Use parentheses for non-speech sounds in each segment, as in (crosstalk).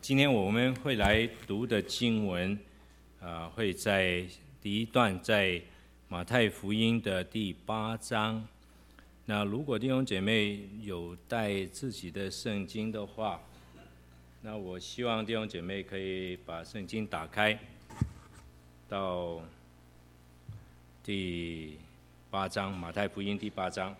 今天我们会来读的经文，啊，会在第一段在马太福音的第八章。那如果弟兄姐妹有带自己的圣经的话，那我希望弟兄姐妹可以把圣经打开到第八章，马太福音第八章。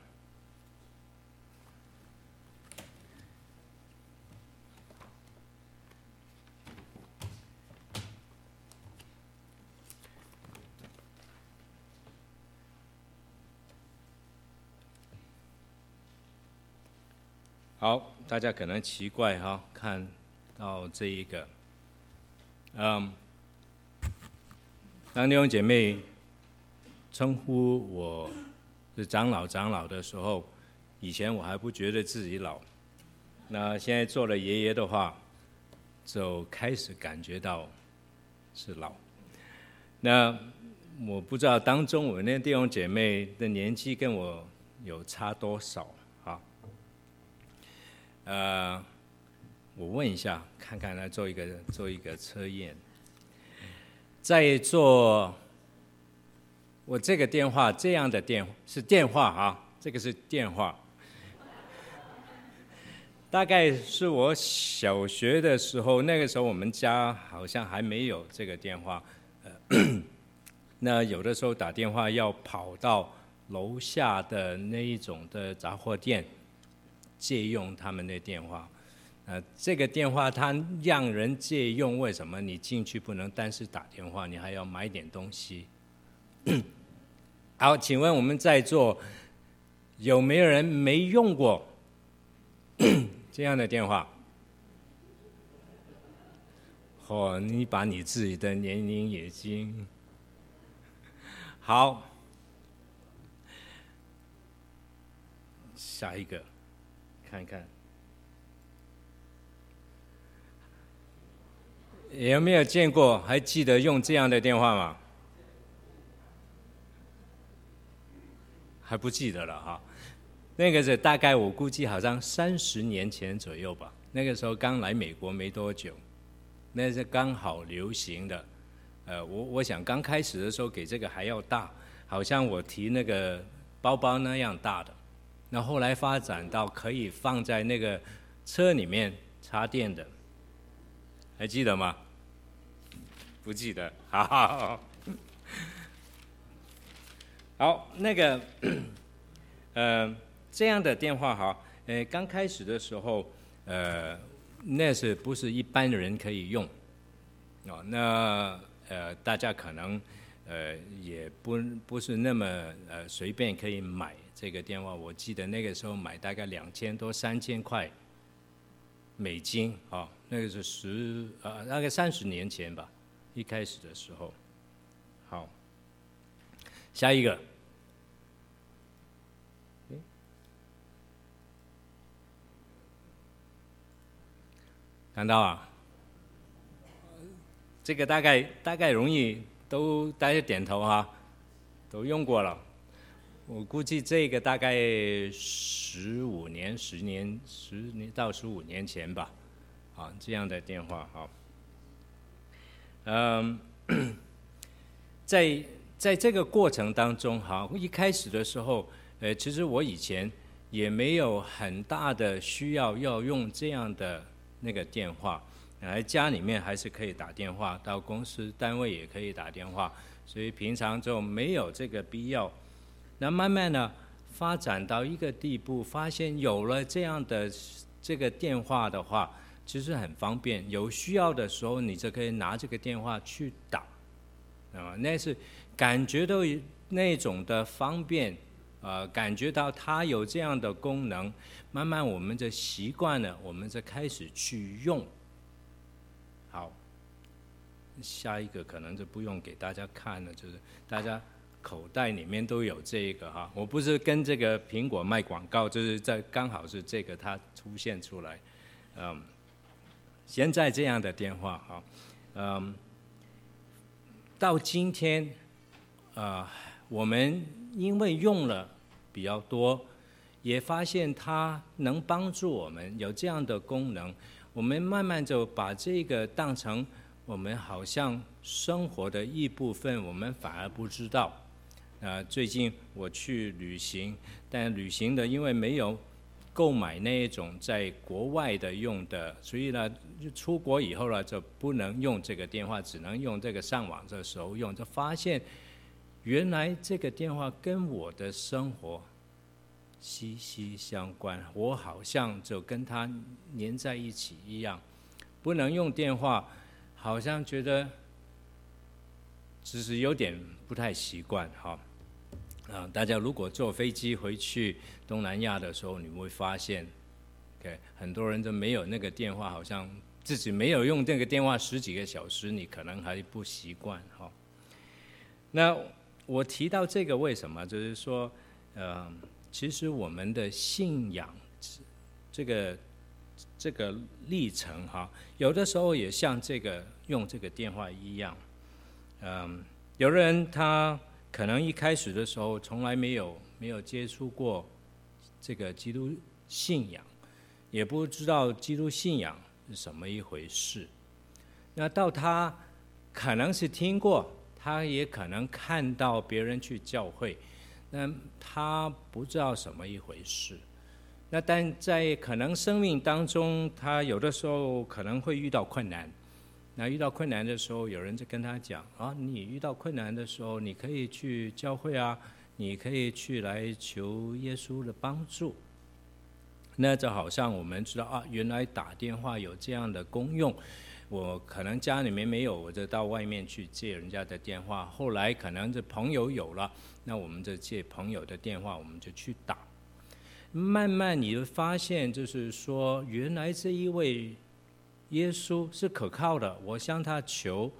好，大家可能奇怪哈，看到这一个，嗯，当弟兄姐妹称呼我是长老长老的时候，以前我还不觉得自己老，那现在做了爷爷的话，就开始感觉到是老。那我不知道当中我那弟兄姐妹的年纪跟我有差多少。呃，我问一下，看看来做一个做一个测验。在做我这个电话这样的电是电话啊，这个是电话。大概是我小学的时候，那个时候我们家好像还没有这个电话。那有的时候打电话要跑到楼下的那一种的杂货店。借用他们的电话，呃，这个电话他让人借用，为什么？你进去不能单是打电话，你还要买点东西。(coughs) 好，请问我们在座有没有人没用过 (coughs) 这样的电话？哦，你把你自己的年龄已经好，下一个。看一看有没有见过？还记得用这样的电话吗？还不记得了哈。那个是大概我估计好像三十年前左右吧。那个时候刚来美国没多久，那是刚好流行的。呃，我我想刚开始的时候给这个还要大，好像我提那个包包那样大的。那后来发展到可以放在那个车里面插电的，还记得吗？不记得，好好好。好，那个，(clears throat) 呃，这样的电话哈，呃，刚开始的时候，呃，那是不是一般的人可以用？哦，那呃，大家可能呃也不不是那么呃随便可以买。这个电话我记得那个时候买大概两千多三千块美金啊，那个是十呃大概三十年前吧，一开始的时候。好，下一个，看到啊？这个大概大概容易都大家点头哈，都用过了。我估计这个大概十五年、十年、十年到十五年前吧，啊，这样的电话哈。嗯，(coughs) 在在这个过程当中哈，一开始的时候，呃，其实我以前也没有很大的需要要用这样的那个电话，来家里面还是可以打电话，到公司单位也可以打电话，所以平常就没有这个必要。那慢慢的发展到一个地步，发现有了这样的这个电话的话，其实很方便。有需要的时候，你就可以拿这个电话去打，啊，那是感觉到那种的方便，啊，感觉到它有这样的功能，慢慢我们就习惯了，我们就开始去用。好，下一个可能就不用给大家看了，就是大家。口袋里面都有这个哈，我不是跟这个苹果卖广告，就是在刚好是这个它出现出来，嗯，现在这样的电话哈，嗯，到今天，啊，我们因为用了比较多，也发现它能帮助我们有这样的功能，我们慢慢就把这个当成我们好像生活的一部分，我们反而不知道。啊，最近我去旅行，但旅行的因为没有购买那一种在国外的用的，所以呢，出国以后呢就不能用这个电话，只能用这个上网的时候用，就发现原来这个电话跟我的生活息息相关，我好像就跟它黏在一起一样，不能用电话，好像觉得只是有点不太习惯哈。啊，大家如果坐飞机回去东南亚的时候，你会发现，OK，很多人都没有那个电话，好像自己没有用这个电话十几个小时，你可能还不习惯哈。那我提到这个为什么？就是说，呃，其实我们的信仰这个这个历程哈，有的时候也像这个用这个电话一样，嗯，有的人他。可能一开始的时候从来没有没有接触过这个基督信仰，也不知道基督信仰是什么一回事。那到他可能是听过，他也可能看到别人去教会，那他不知道什么一回事。那但在可能生命当中，他有的时候可能会遇到困难。那遇到困难的时候，有人就跟他讲啊，你遇到困难的时候，你可以去教会啊，你可以去来求耶稣的帮助。那就好像我们知道啊，原来打电话有这样的功用。我可能家里面没有，我就到外面去借人家的电话。后来可能这朋友有了，那我们就借朋友的电话，我们就去打。慢慢你会发现，就是说，原来这一位。耶稣是可靠的，我向他求，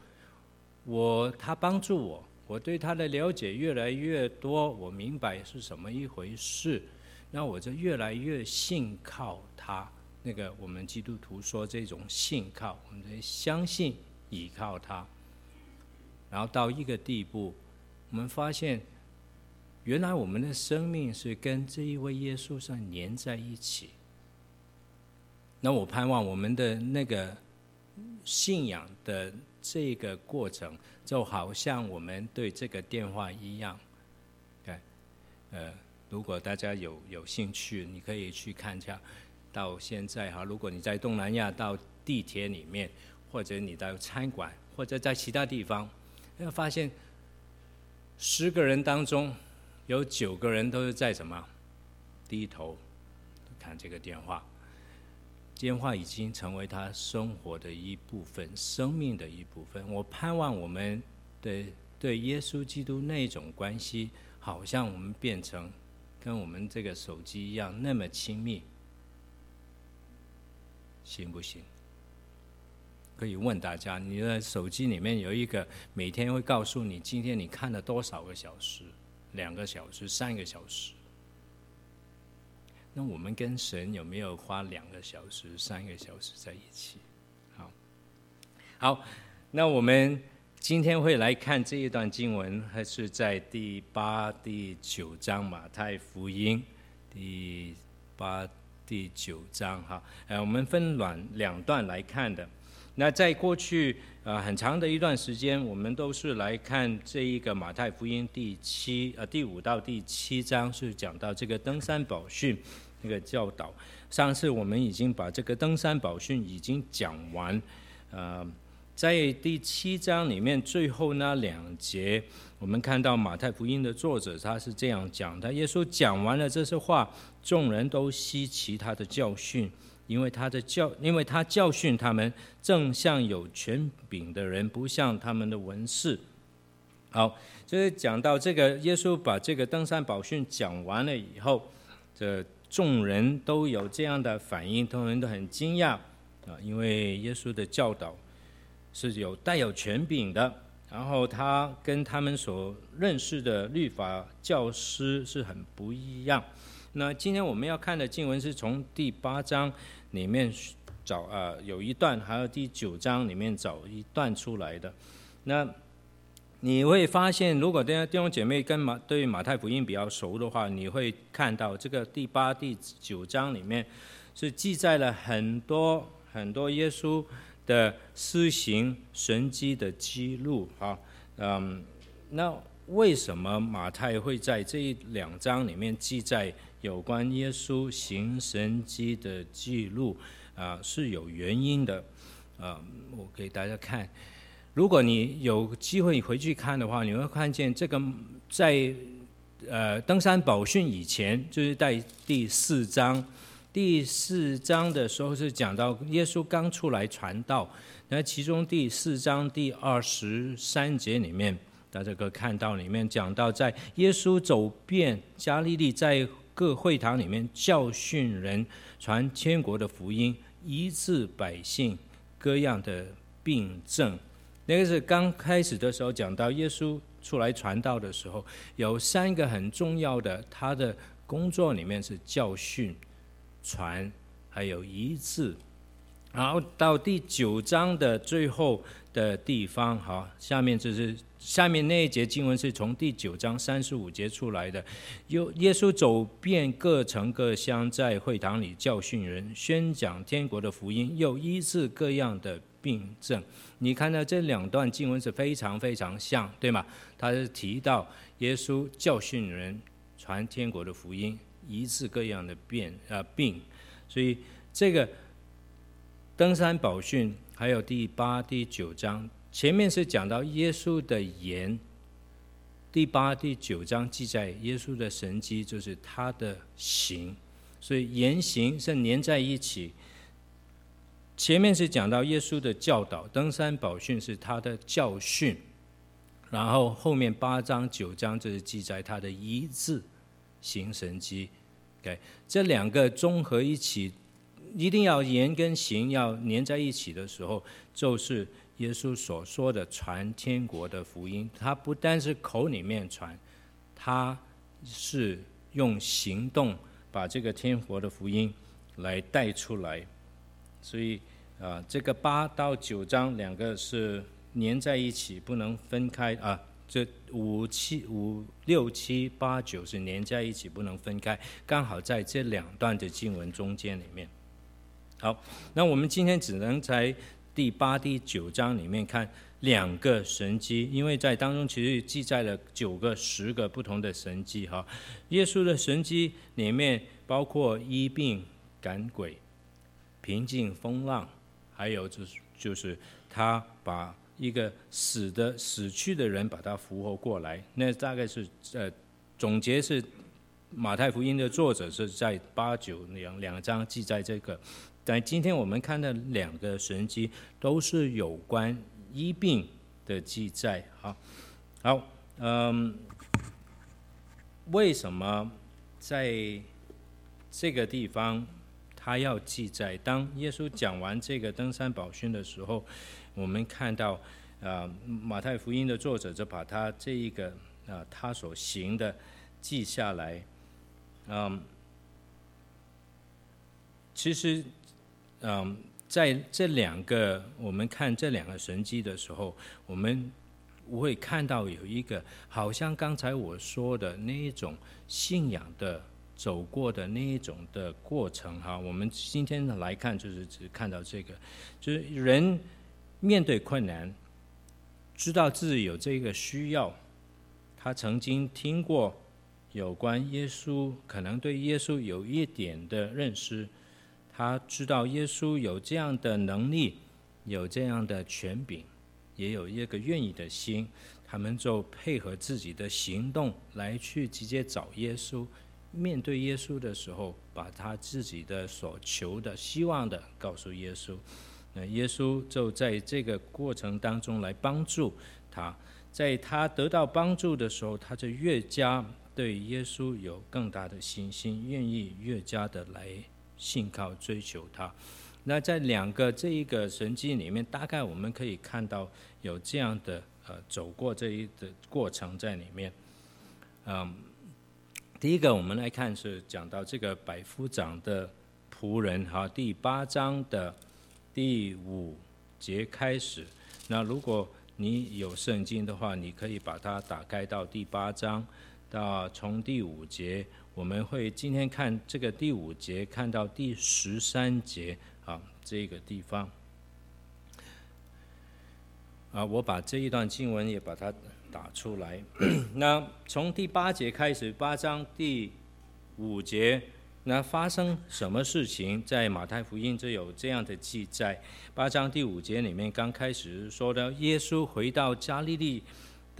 我他帮助我，我对他的了解越来越多，我明白是什么一回事，那我就越来越信靠他。那个我们基督徒说这种信靠，我们得相信依靠他。然后到一个地步，我们发现，原来我们的生命是跟这一位耶稣上连在一起。那我盼望我们的那个信仰的这个过程，就好像我们对这个电话一样。对，呃，如果大家有有兴趣，你可以去看一下。到现在哈，如果你在东南亚到地铁里面，或者你到餐馆，或者在其他地方，要发现十个人当中有九个人都是在什么低头看这个电话。电话已经成为他生活的一部分，生命的一部分。我盼望我们的对耶稣基督那种关系，好像我们变成跟我们这个手机一样那么亲密，行不行？可以问大家，你的手机里面有一个每天会告诉你今天你看了多少个小时，两个小时、三个小时。那我们跟神有没有花两个小时、三个小时在一起？好，好，那我们今天会来看这一段经文，还是在第八、第九章马太福音第八、第九章哈。呃，我们分两两段来看的。那在过去呃很长的一段时间，我们都是来看这一个马太福音第七呃第五到第七章，是讲到这个登山宝训那个教导。上次我们已经把这个登山宝训已经讲完，呃，在第七章里面最后那两节，我们看到马太福音的作者他是这样讲的：耶稣讲完了这些话，众人都吸其他的教训。因为他的教，因为他教训他们，正像有权柄的人，不像他们的文士。好，就是讲到这个，耶稣把这个登山宝训讲完了以后，这众人都有这样的反应，众人都很惊讶啊，因为耶稣的教导是有带有权柄的，然后他跟他们所认识的律法教师是很不一样。那今天我们要看的经文是从第八章里面找啊，有一段，还有第九章里面找一段出来的。那你会发现，如果大家弟兄姐妹跟马对马太福音比较熟的话，你会看到这个第八、第九章里面是记载了很多很多耶稣的施行神迹的记录。哈，嗯，那为什么马太会在这两章里面记载有关耶稣行神迹的记录？啊，是有原因的。啊，我给大家看，如果你有机会回去看的话，你会看见这个在呃登山宝训以前，就是在第四章，第四章的时候是讲到耶稣刚出来传道，那其中第四章第二十三节里面，大家可以看到里面讲到，在耶稣走遍加利利，在各会堂里面教训人，传天国的福音，医治百姓。各样的病症，那个是刚开始的时候讲到耶稣出来传道的时候，有三个很重要的，他的工作里面是教训、传，还有医治。然后到第九章的最后的地方，好，下面就是下面那一节经文是从第九章三十五节出来的。有耶稣走遍各城各乡，在会堂里教训人，宣讲天国的福音，又医治各样的病症。你看到这两段经文是非常非常像，对吗？他是提到耶稣教训人，传天国的福音，医治各样的病啊病，所以这个。登山宝训还有第八、第九章，前面是讲到耶稣的言，第八、第九章记载耶稣的神迹，就是他的行，所以言行是连在一起。前面是讲到耶稣的教导，登山宝训是他的教训，然后后面八章、九章就是记载他的医治、行神迹。OK，这两个综合一起。一定要言跟行要连在一起的时候，就是耶稣所说的传天国的福音。他不单是口里面传，他是用行动把这个天国的福音来带出来。所以啊，这个八到九章两个是连在一起，不能分开啊。这五七五六七八九是连在一起，不能分开，刚好在这两段的经文中间里面。好，那我们今天只能在第八、第九章里面看两个神迹，因为在当中其实记载了九个、十个不同的神迹。哈，耶稣的神迹里面包括医病、赶鬼、平静风浪，还有就是就是他把一个死的死去的人把他复活过来。那大概是呃总结是马太福音的作者是在八九两两章记载这个。但今天我们看的两个神迹都是有关医病的记载。好，好，嗯，为什么在这个地方他要记载？当耶稣讲完这个登山宝训的时候，我们看到啊，马太福音的作者就把他这一个啊他所行的记下来。嗯，其实。嗯，在这两个我们看这两个神迹的时候，我们会看到有一个好像刚才我说的那一种信仰的走过的那一种的过程哈。我们今天来看，就是只看到这个，就是人面对困难，知道自己有这个需要，他曾经听过有关耶稣，可能对耶稣有一点的认识。他知道耶稣有这样的能力，有这样的权柄，也有一个愿意的心，他们就配合自己的行动来去直接找耶稣。面对耶稣的时候，把他自己的所求的、希望的告诉耶稣。那耶稣就在这个过程当中来帮助他，在他得到帮助的时候，他就越加对耶稣有更大的信心，愿意越加的来。信靠追求他，那在两个这一个神迹里面，大概我们可以看到有这样的呃走过这一的过程在里面。嗯，第一个我们来看是讲到这个百夫长的仆人哈，第八章的第五节开始。那如果你有圣经的话，你可以把它打开到第八章，到从第五节。我们会今天看这个第五节，看到第十三节，啊，这个地方。啊，我把这一段经文也把它打出来。(clears throat) 那从第八节开始，八章第五节，那发生什么事情？在马太福音就有这样的记载。八章第五节里面刚开始说的，耶稣回到加利利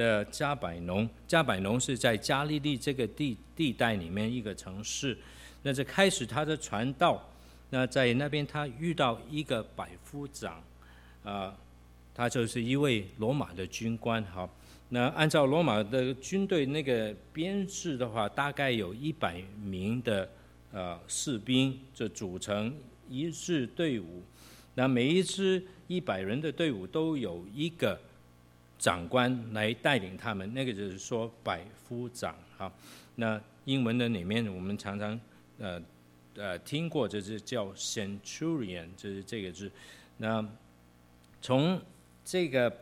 的加百农，加百农是在加利利这个地地带里面一个城市。那这开始他的传道，那在那边他遇到一个百夫长，啊、呃。他就是一位罗马的军官，好，那按照罗马的军队那个编制的话，大概有一百名的呃士兵，就组成一支队伍。那每一支一百人的队伍都有一个长官来带领他们，那个就是说百夫长，好，那英文的里面我们常常呃呃听过，就是叫 centurion，就是这个字。那从这个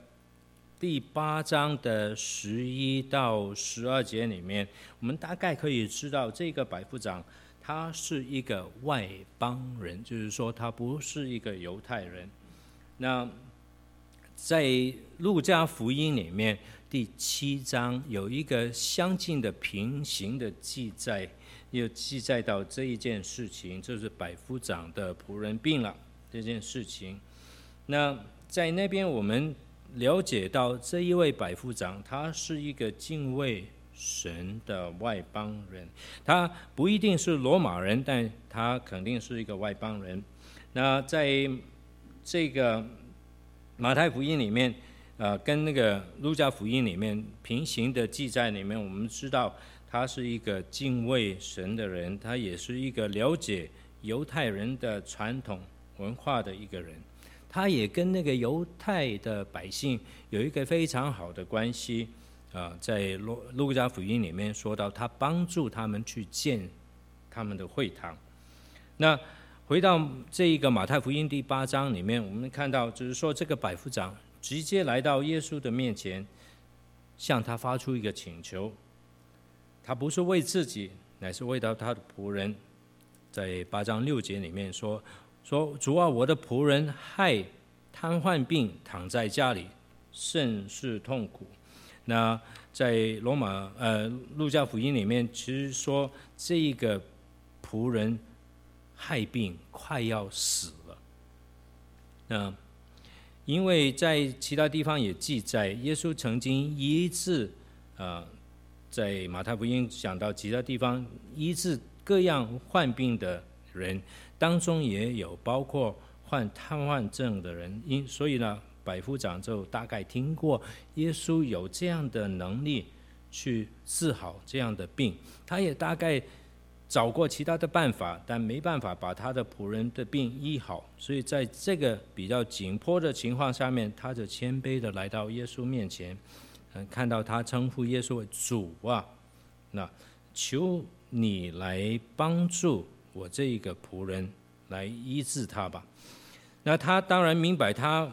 第八章的十一到十二节里面，我们大概可以知道，这个百夫长他是一个外邦人，就是说他不是一个犹太人。那在路加福音里面第七章有一个相近的平行的记载，又记载到这一件事情，就是百夫长的仆人病了这件事情。那在那边，我们了解到这一位百夫长，他是一个敬畏神的外邦人。他不一定是罗马人，但他肯定是一个外邦人。那在这个马太福音里面，呃，跟那个路加福音里面平行的记载里面，我们知道他是一个敬畏神的人，他也是一个了解犹太人的传统文化的一个人。他也跟那个犹太的百姓有一个非常好的关系，啊，在路路加福音里面说到，他帮助他们去建他们的会堂。那回到这一个马太福音第八章里面，我们看到就是说，这个百夫长直接来到耶稣的面前，向他发出一个请求，他不是为自己，乃是为到他的仆人，在八章六节里面说。说主啊，我的仆人害瘫痪病，躺在家里，甚是痛苦。那在罗马呃路加福音里面，其实说这一个仆人害病，快要死了。那因为在其他地方也记载，耶稣曾经医治啊，在马太福音讲到其他地方医治各样患病的人。当中也有包括患瘫痪症的人，因所以呢，百夫长就大概听过耶稣有这样的能力去治好这样的病，他也大概找过其他的办法，但没办法把他的仆人的病医好，所以在这个比较紧迫的情况下面，他就谦卑的来到耶稣面前，嗯，看到他称呼耶稣为主啊，那求你来帮助。我这一个仆人来医治他吧。那他当然明白他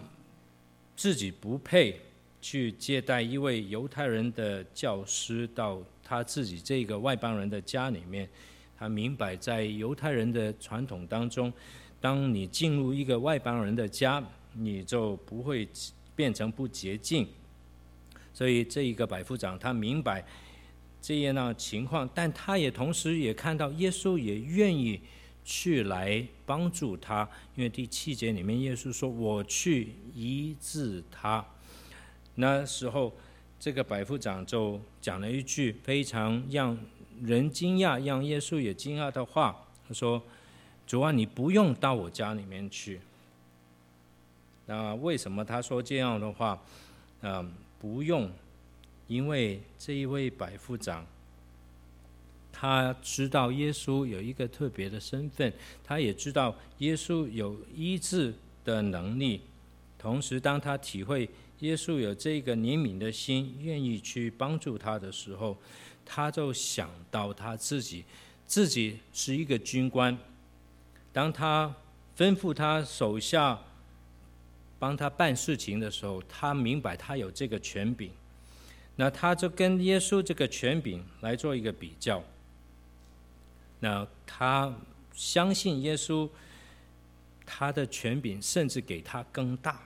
自己不配去接待一位犹太人的教师到他自己这个外邦人的家里面。他明白在犹太人的传统当中，当你进入一个外邦人的家，你就不会变成不洁净。所以这一个百夫长他明白。这样的情况，但他也同时也看到耶稣也愿意去来帮助他，因为第七节里面耶稣说：“我去医治他。”那时候，这个百夫长就讲了一句非常让人惊讶、让耶稣也惊讶的话，他说：“主啊，你不用到我家里面去。”那为什么他说这样的话？嗯，不用。因为这一位百夫长，他知道耶稣有一个特别的身份，他也知道耶稣有医治的能力。同时，当他体会耶稣有这个怜悯的心，愿意去帮助他的时候，他就想到他自己，自己是一个军官。当他吩咐他手下帮他办事情的时候，他明白他有这个权柄。那他就跟耶稣这个权柄来做一个比较。那他相信耶稣他的权柄甚至给他更大。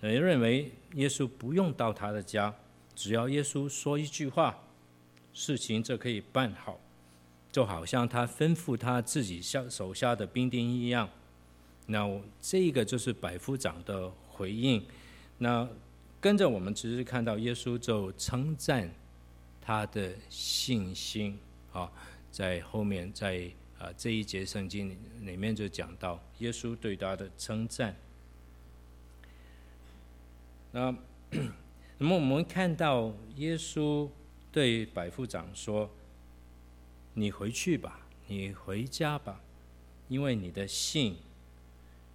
人认为耶稣不用到他的家，只要耶稣说一句话，事情就可以办好，就好像他吩咐他自己下手下的兵丁一样。那这个就是百夫长的回应。那跟着我们只是看到耶稣就称赞他的信心啊，在后面在啊这一节圣经里面就讲到耶稣对他的称赞。那那么我们看到耶稣对百夫长说：“你回去吧，你回家吧，因为你的信，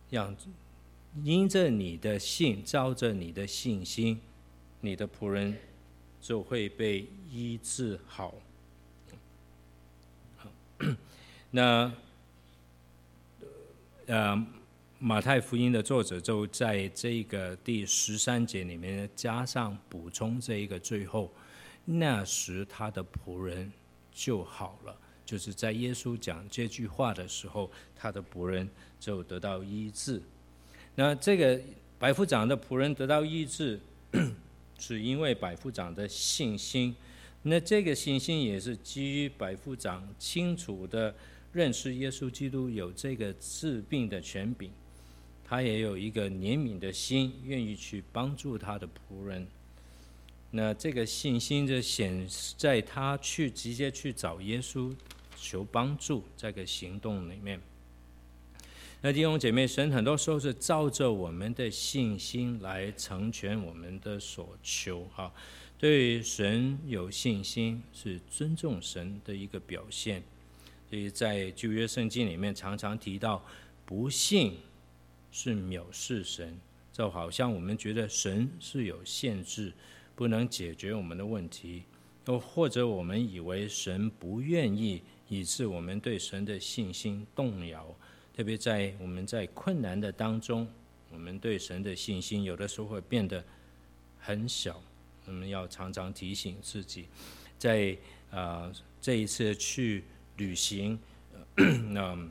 要因着你的信，照着你的信心，你的仆人就会被医治。”好，(coughs) 那呃，马太福音的作者就在这个第十三节里面加上补充这一个最后，那时他的仆人就好了，就是在耶稣讲这句话的时候，他的仆人就得到医治。那这个百夫长的仆人得到医治，(coughs) 是因为百夫长的信心。那这个信心也是基于百夫长清楚的认识耶稣基督有这个治病的权柄，他也有一个怜悯的心，愿意去帮助他的仆人。那这个信心就显在他去直接去找耶稣求帮助这个行动里面。那弟兄姐妹，神很多时候是照着我们的信心来成全我们的所求哈。对神有信心是尊重神的一个表现。所以在旧约圣经里面常常提到，不信是藐视神，就好像我们觉得神是有限制，不能解决我们的问题，又或者我们以为神不愿意，以致我们对神的信心动摇。特别在我们在困难的当中，我们对神的信心有的时候会变得很小。我们要常常提醒自己，在啊、这一次去旅行，(clears throat) 那、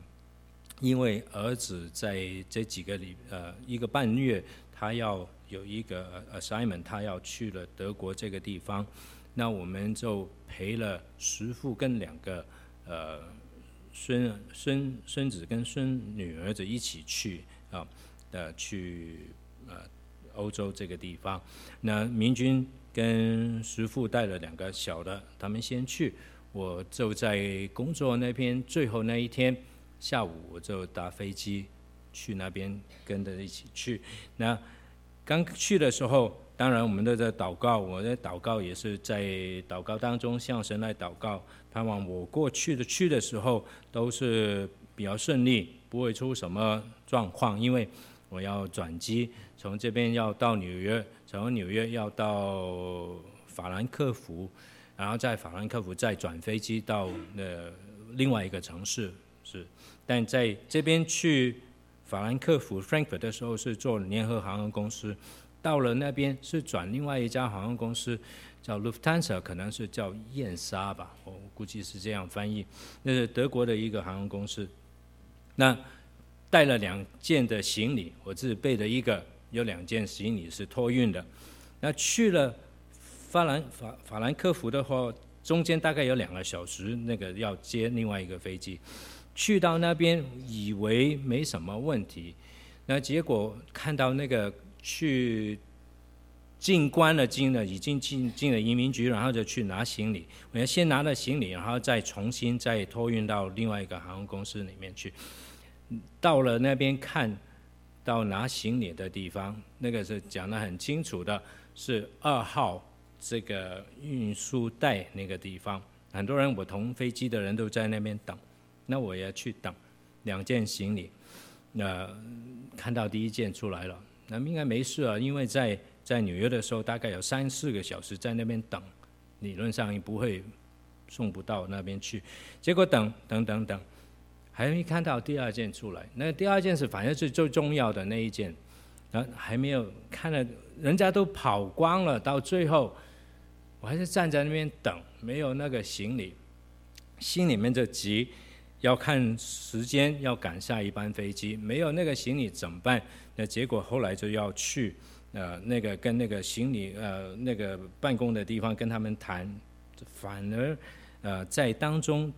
因为儿子在这几个礼呃一个半月，他要有一个 assignment，他要去了德国这个地方，那我们就陪了师父跟两个呃。孙孙孙子跟孙女儿子一起去啊，呃，去呃欧洲这个地方。那明君跟师父带了两个小的，他们先去。我就在工作那边最后那一天下午，我就搭飞机去那边跟着一起去。那刚去的时候，当然我们都在祷告，我的祷告也是在祷告当中向神来祷告。盼望我过去的去的时候都是比较顺利，不会出什么状况。因为我要转机，从这边要到纽约，从纽约要到法兰克福，然后在法兰克福再转飞机到呃另外一个城市。是，但在这边去法兰克福 （Frankfurt） 的时候是做联合航空公司，到了那边是转另外一家航空公司。叫 Lufthansa，可能是叫燕莎吧，我估计是这样翻译。那是德国的一个航空公司。那带了两件的行李，我自己背的一个，有两件行李是托运的。那去了法兰法法兰克福的话，中间大概有两个小时，那个要接另外一个飞机。去到那边以为没什么问题，那结果看到那个去。进关了，进了，已经进进了移民局，然后就去拿行李。我要先拿了行李，然后再重新再托运到另外一个航空公司里面去。到了那边看到拿行李的地方，那个是讲得很清楚的，是二号这个运输带那个地方。很多人我同飞机的人都在那边等，那我也去等两件行李。那看到第一件出来了，那应该没事啊，因为在。在纽约的时候，大概有三四个小时在那边等，理论上也不会送不到那边去。结果等等等等，还没看到第二件出来。那第二件是反正是最重要的那一件，然后还没有看到，人家都跑光了。到最后，我还是站在那边等，没有那个行李，心里面就急。要看时间，要赶下一班飞机，没有那个行李怎么办？那结果后来就要去呃那个跟那个行李呃那个办公的地方跟他们谈，反而呃在当中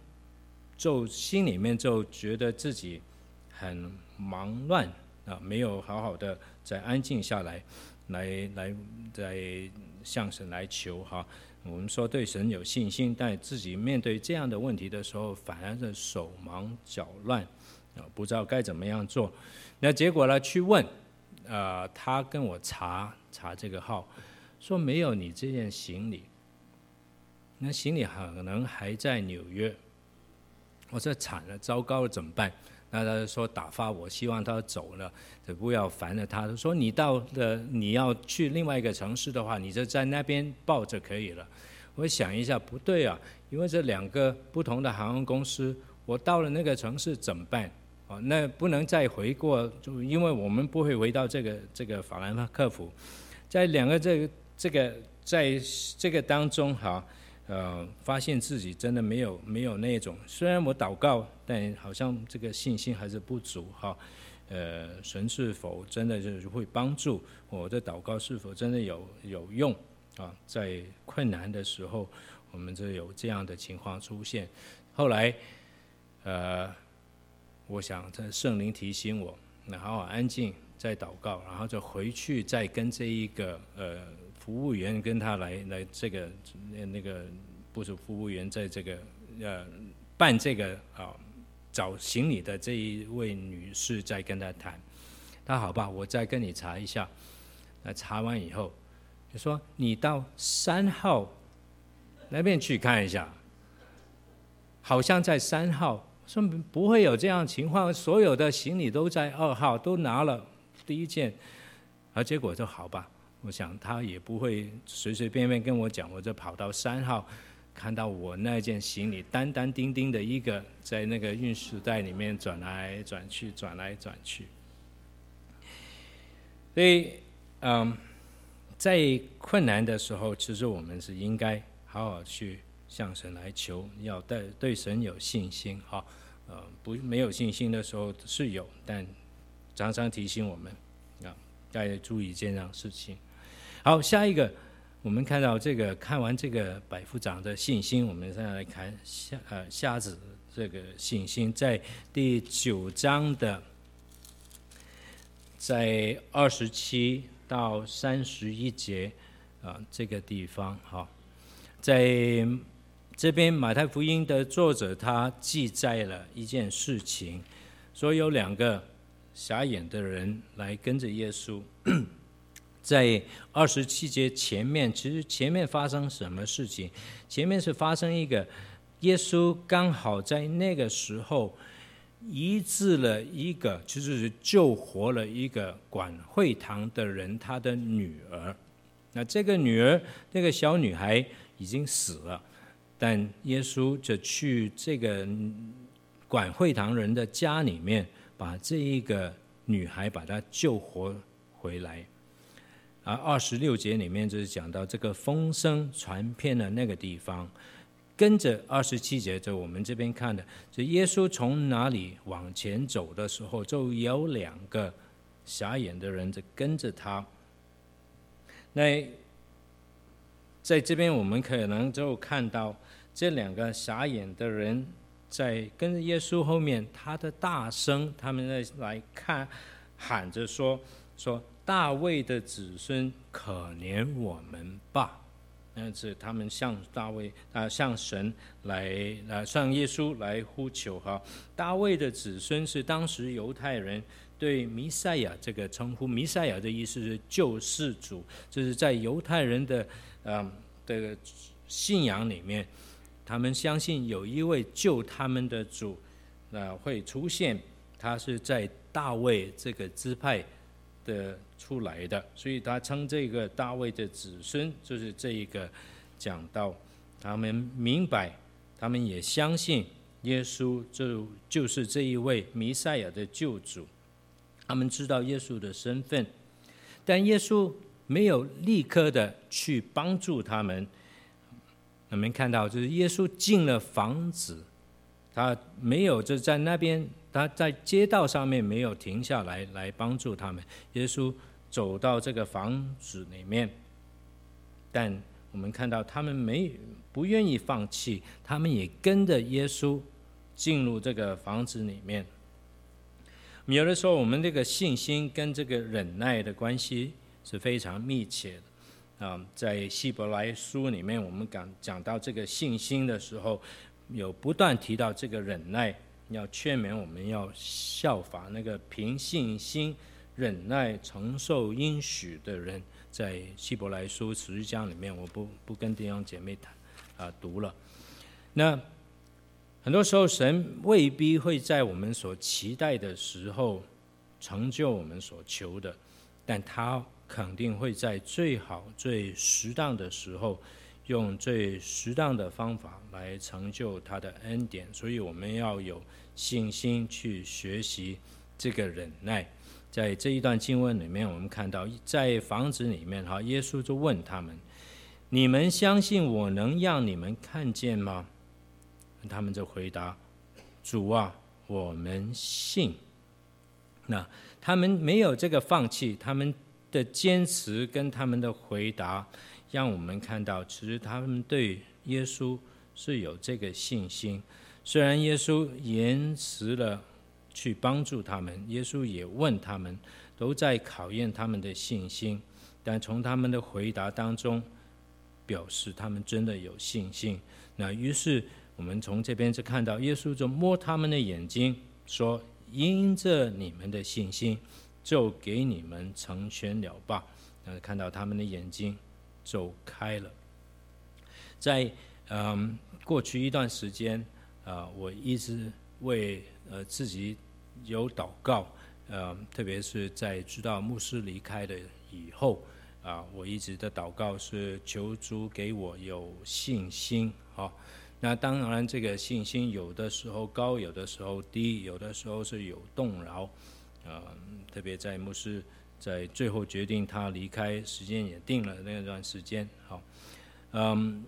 就心里面就觉得自己很忙乱啊，没有好好的再安静下来，来来在向神来求哈。我们说对神有信心，但自己面对这样的问题的时候，反而是手忙脚乱，啊，不知道该怎么样做。那结果呢？去问，啊，他跟我查查这个号，说没有你这件行李，那行李可能还在纽约。我说惨了，糟糕了，怎么办？那他就说打发我，希望他走了，就不要烦了他。说你到了你要去另外一个城市的话，你就在那边报就可以了。我想一下，不对啊，因为这两个不同的航空公司，我到了那个城市怎么办？哦，那不能再回过，就因为我们不会回到这个这个法兰克福，在两个这个这个在这个当中哈。呃，发现自己真的没有没有那种，虽然我祷告，但好像这个信心还是不足哈。呃，神是否真的就是会帮助我的祷告？是否真的有有用啊？在困难的时候，我们就有这样的情况出现。后来，呃，我想这圣灵提醒我，那好好安静再祷告，然后就回去再跟这一个呃。服务员跟他来来这个那那个不是服务员，在这个呃办这个啊找行李的这一位女士在跟他谈，他好吧，我再跟你查一下。那查完以后，就说你到三号那边去看一下，好像在三号，说不会有这样情况，所有的行李都在二号，都拿了第一件，而结果就好吧。我想他也不会随随便便跟我讲，我就跑到三号，看到我那件行李单单丁丁的一个，在那个运输带里面转来转去，转来转去。所以，嗯，在困难的时候，其实我们是应该好好去向神来求，要对对神有信心。哈，呃，不没有信心的时候是有，但常常提醒我们啊，要注意这样事情。好，下一个，我们看到这个，看完这个百夫长的信心，我们再来看瞎呃瞎子这个信心，在第九章的，在二十七到三十一节啊这个地方哈，在这边马太福音的作者他记载了一件事情，说有两个瞎眼的人来跟着耶稣。在二十七节前面，其实前面发生什么事情？前面是发生一个，耶稣刚好在那个时候医治了一个，就是救活了一个管会堂的人，他的女儿。那这个女儿，那个小女孩已经死了，但耶稣就去这个管会堂人的家里面，把这一个女孩把她救活回来。而二十六节里面就是讲到这个风声传遍了那个地方，跟着二十七节就我们这边看的，就耶稣从哪里往前走的时候，就有两个瞎眼的人就跟着他。那在这边我们可能就看到这两个瞎眼的人在跟着耶稣后面，他的大声，他们在来看喊着说说。大卫的子孙，可怜我们吧！那是他们向大卫啊，向神来啊，向耶稣来呼求哈。大卫的子孙是当时犹太人对弥赛亚这个称呼，弥赛亚的意思是救世主，就是在犹太人的啊的信仰里面，他们相信有一位救他们的主啊会出现，他是在大卫这个支派的出来的，所以他称这个大卫的子孙，就是这一个讲到他们明白，他们也相信耶稣就就是这一位弥赛亚的救主，他们知道耶稣的身份，但耶稣没有立刻的去帮助他们。我们看到，就是耶稣进了房子他没有就在那边，他在街道上面没有停下来来帮助他们。耶稣走到这个房子里面，但我们看到他们没不愿意放弃，他们也跟着耶稣进入这个房子里面。有的时候，我们这个信心跟这个忍耐的关系是非常密切的啊。在希伯来书里面，我们讲讲到这个信心的时候，有不断提到这个忍耐，要劝勉我们要效法那个凭信心忍耐承受应许的人。在希伯来书十章里面，我不不跟弟兄姐妹谈啊，读了。那很多时候，神未必会在我们所期待的时候成就我们所求的，但他肯定会在最好、最适当的时候，用最适当的方法来成就他的恩典。所以，我们要有信心去学习这个忍耐。在这一段经文里面，我们看到，在房子里面，哈，耶稣就问他们：“你们相信我能让你们看见吗？”他们就回答：“主啊，我们信。”那他们没有这个放弃，他们的坚持跟他们的回答，让我们看到，其实他们对耶稣是有这个信心。虽然耶稣延迟了。去帮助他们，耶稣也问他们，都在考验他们的信心。但从他们的回答当中，表示他们真的有信心。那于是我们从这边就看到，耶稣就摸他们的眼睛，说：“因着你们的信心，就给你们成全了吧。”那看到他们的眼睛走开了。在嗯过去一段时间啊，我一直为。呃，自己有祷告，呃，特别是在知道牧师离开了以后，啊、我一直的祷告是求主给我有信心，好、那当然这个信心有的时候高，有的时候低，有的时候是有动摇，呃，特别在牧师在最后决定他离开，时间也定了那段时间，好、嗯，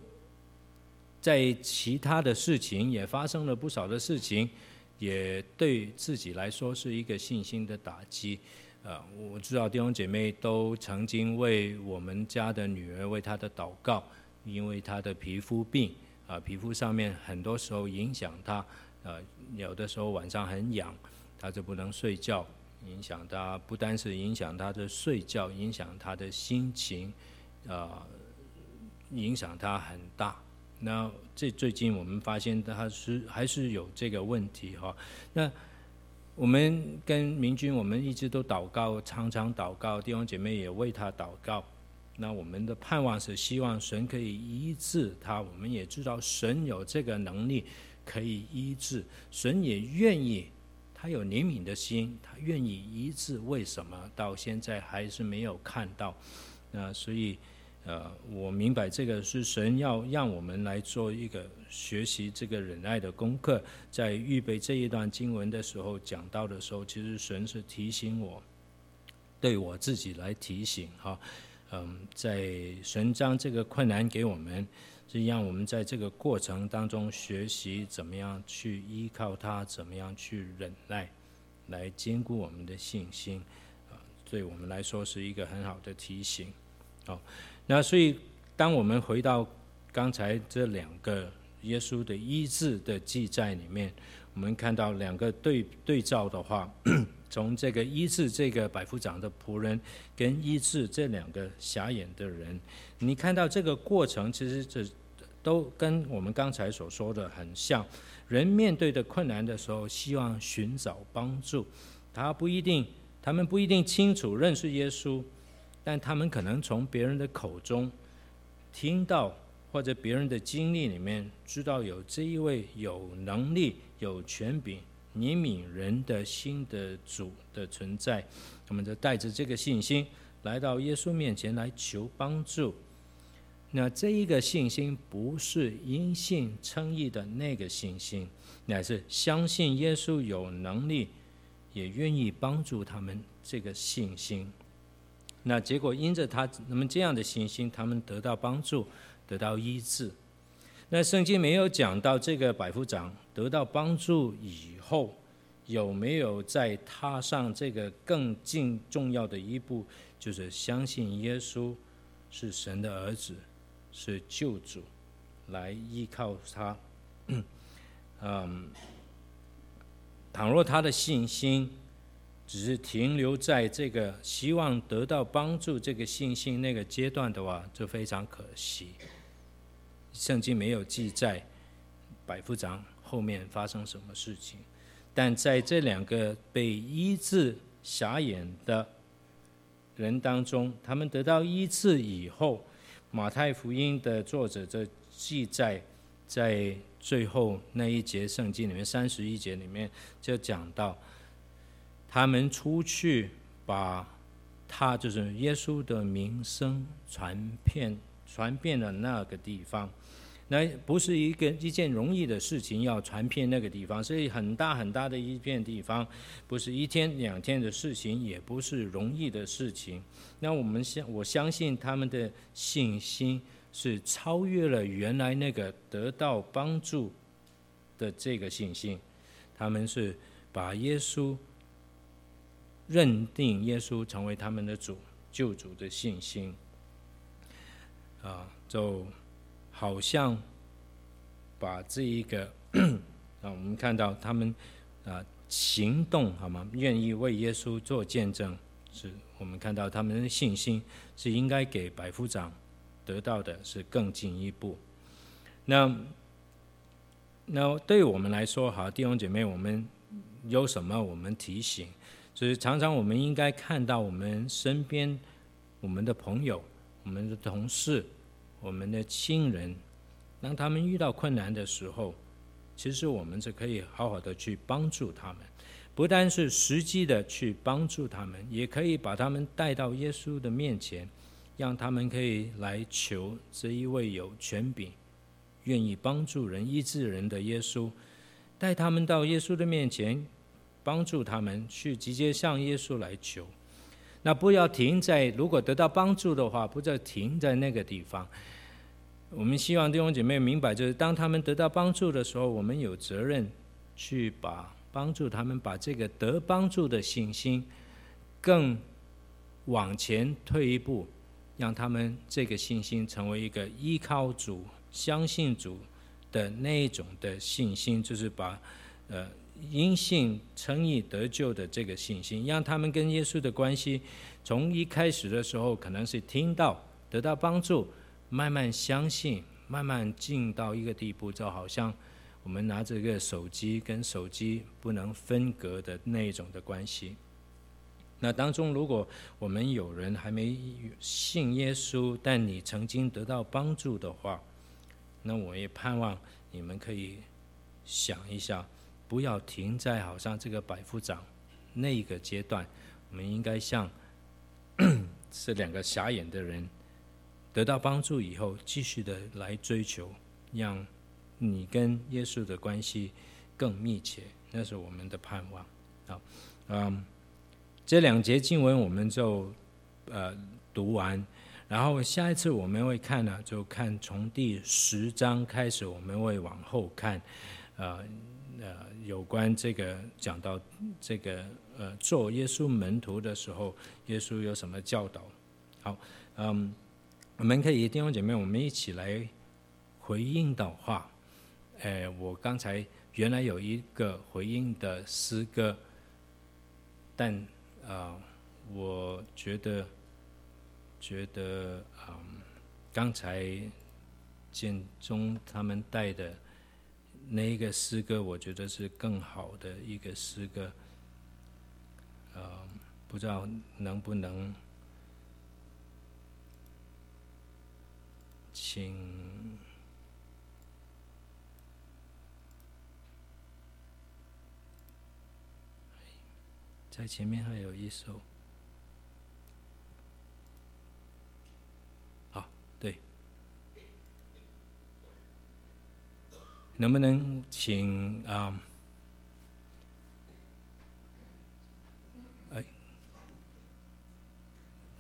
在其他的事情也发生了不少的事情。也对自己来说是一个信心的打击，呃，我知道弟兄姐妹都曾经为我们家的女儿为她的祷告，因为她的皮肤病啊、呃，皮肤上面很多时候影响她，呃，有的时候晚上很痒，她就不能睡觉，影响他不单是影响他的睡觉，影响他的心情，啊、呃，影响他很大。那这最近我们发现他是还是有这个问题哈。那我们跟明君，我们一直都祷告，常常祷告，弟兄姐妹也为他祷告。那我们的盼望是希望神可以医治他。我们也知道神有这个能力可以医治，神也愿意，他有怜悯的心，他愿意医治。为什么到现在还是没有看到？那所以。呃，我明白这个是神要让我们来做一个学习这个忍耐的功课。在预备这一段经文的时候，讲到的时候，其实神是提醒我，对我自己来提醒哈。嗯，在神将这个困难给我们，是让我们在这个过程当中学习怎么样去依靠他，怎么样去忍耐，来坚固我们的信心。啊，对我们来说是一个很好的提醒。好。那所以，当我们回到刚才这两个耶稣的医治的记载里面，我们看到两个对对照的话，(clears throat) 从这个医治这个百夫长的仆人，跟医治这两个瞎眼的人，你看到这个过程，其实这都跟我们刚才所说的很像。人面对的困难的时候，希望寻找帮助，他不一定，他们不一定清楚认识耶稣。但他们可能从别人的口中听到，或者别人的经历里面知道有这一位有能力、有权柄、怜悯人的心的主的存在，他们就带着这个信心来到耶稣面前来求帮助。那这一个信心不是因信称义的那个信心，乃是相信耶稣有能力，也愿意帮助他们这个信心。那结果因着他那么这样的信心，他们得到帮助，得到医治。那圣经没有讲到这个百夫长得到帮助以后，有没有再踏上这个更进重要的一步，就是相信耶稣是神的儿子，是救主，来依靠他。(clears throat) 嗯，倘若他的信心只是停留在这个希望得到帮助这个信心那个阶段的话，就非常可惜。圣经没有记载百夫长后面发生什么事情，但在这两个被医治瞎眼的人当中，他们得到医治以后，马太福音的作者就记载在最后那一节圣经里面，三十一节里面就讲到，他们出去把他就是耶稣的名声传遍传遍了那个地方。那不是一个一件容易的事情，要传遍那个地方，所以很大很大的一片地方，不是一天两天的事情，也不是容易的事情。那我们相我相信他们的信心是超越了原来那个得到帮助的这个信心，他们是把耶稣认定耶稣成为他们的主救主的信心，啊，就。好像把这一个 (clears throat) 啊，我们看到他们啊行动好吗？愿意为耶稣做见证，是我们看到他们的信心是应该给百夫长得到的是更进一步。那那对我们来说，好弟兄姐妹，我们有什么？我们提醒，就是常常我们应该看到我们身边我们的朋友、我们的同事。我们的亲人，当他们遇到困难的时候，其实我们是可以好好的去帮助他们，不但是实际的去帮助他们，也可以把他们带到耶稣的面前，让他们可以来求这一位有权柄、愿意帮助人、医治人的耶稣，带他们到耶稣的面前，帮助他们去直接向耶稣来求。那不要停在，如果得到帮助的话，不要停在那个地方。我们希望弟兄姐妹明白，就是当他们得到帮助的时候，我们有责任去把帮助他们把这个得帮助的信心更往前退一步，让他们这个信心成为一个依靠主、相信主的那一种的信心，就是把呃。因信称义得救的这个信心，让他们跟耶稣的关系，从一开始的时候可能是听到得到帮助，慢慢相信，慢慢进到一个地步，就好像我们拿着个手机跟手机不能分隔的那种的关系。那当中，如果我们有人还没信耶稣，但你曾经得到帮助的话，那我也盼望你们可以想一下。不要停在好像这个百夫长那一个阶段，我们应该像 (coughs) 这两个瞎眼的人得到帮助以后，继续的来追求，让你跟耶稣的关系更密切，那是我们的盼望。好，嗯，这两节经文我们就呃读完，然后下一次我们会看呢，就看从第十章开始，我们会往后看，呃。呃，有关这个讲到这个呃，做耶稣门徒的时候，耶稣有什么教导？好，嗯，我们可以弟兄姐妹，我们一起来回应的话，哎，我刚才原来有一个回应的诗歌，但啊、我觉得觉得嗯，刚才建中他们带的。那一个诗歌，我觉得是更好的一个诗歌，呃，不知道能不能请在前面还有一首。能不能请啊？哎，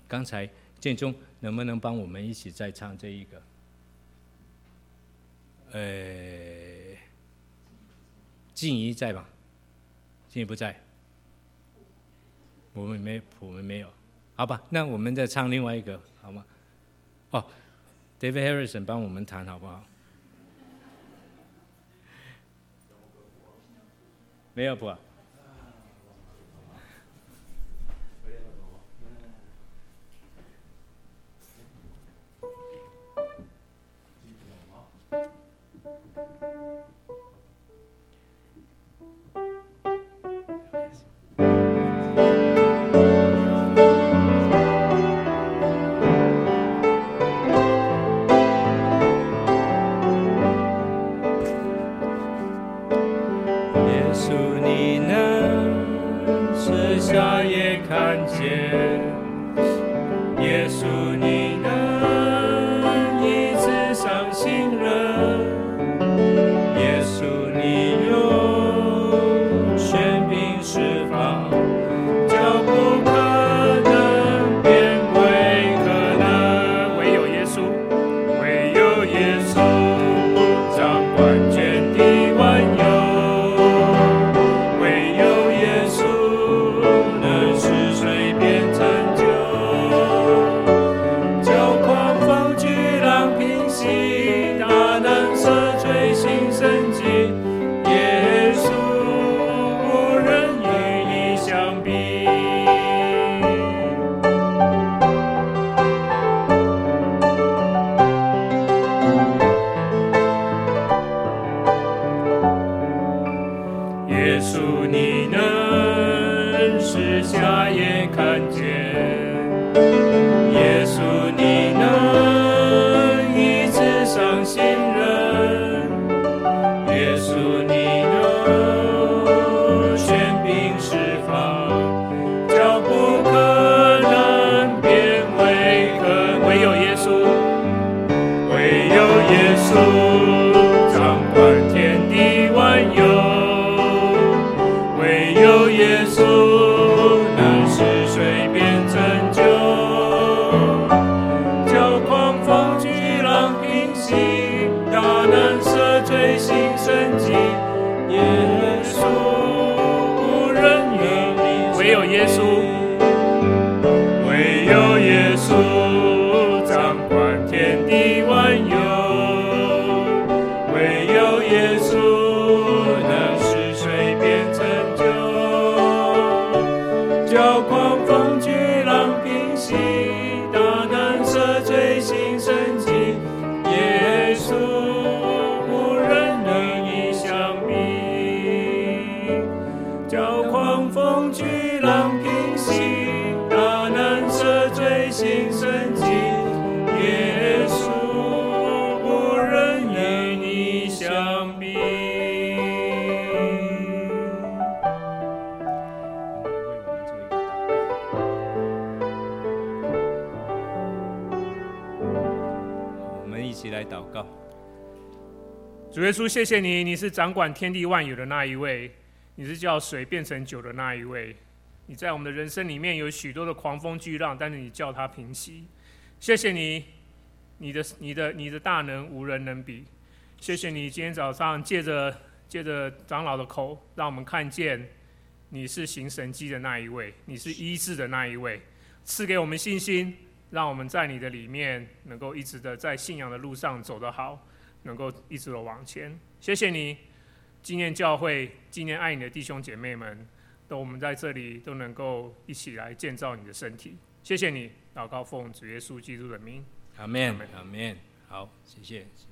刚才建中能不能帮我们一起再唱这一个？呃，静怡在吗？静怡不在。我们没，我们没有。好吧，那我们再唱另外一个，好吗？哦，David Harrison 帮我们弹好不好？没有补啊。主耶稣，谢谢你，你是掌管天地万有的那一位，你是叫水变成酒的那一位。你在我们的人生里面有许多的狂风巨浪，但是你叫它平息。谢谢你，你的、你的、你的大能无人能比。谢谢你今天早上借着借着长老的口，让我们看见你是行神迹的那一位，你是医治的那一位，赐给我们信心，让我们在你的里面能够一直的在信仰的路上走得好。能够一直的往前，谢谢你，纪念教会，纪念爱你的弟兄姐妹们，都我们在这里都能够一起来建造你的身体。谢谢你，祷告奉主耶稣基督的名，阿门，阿门。好，谢谢。谢谢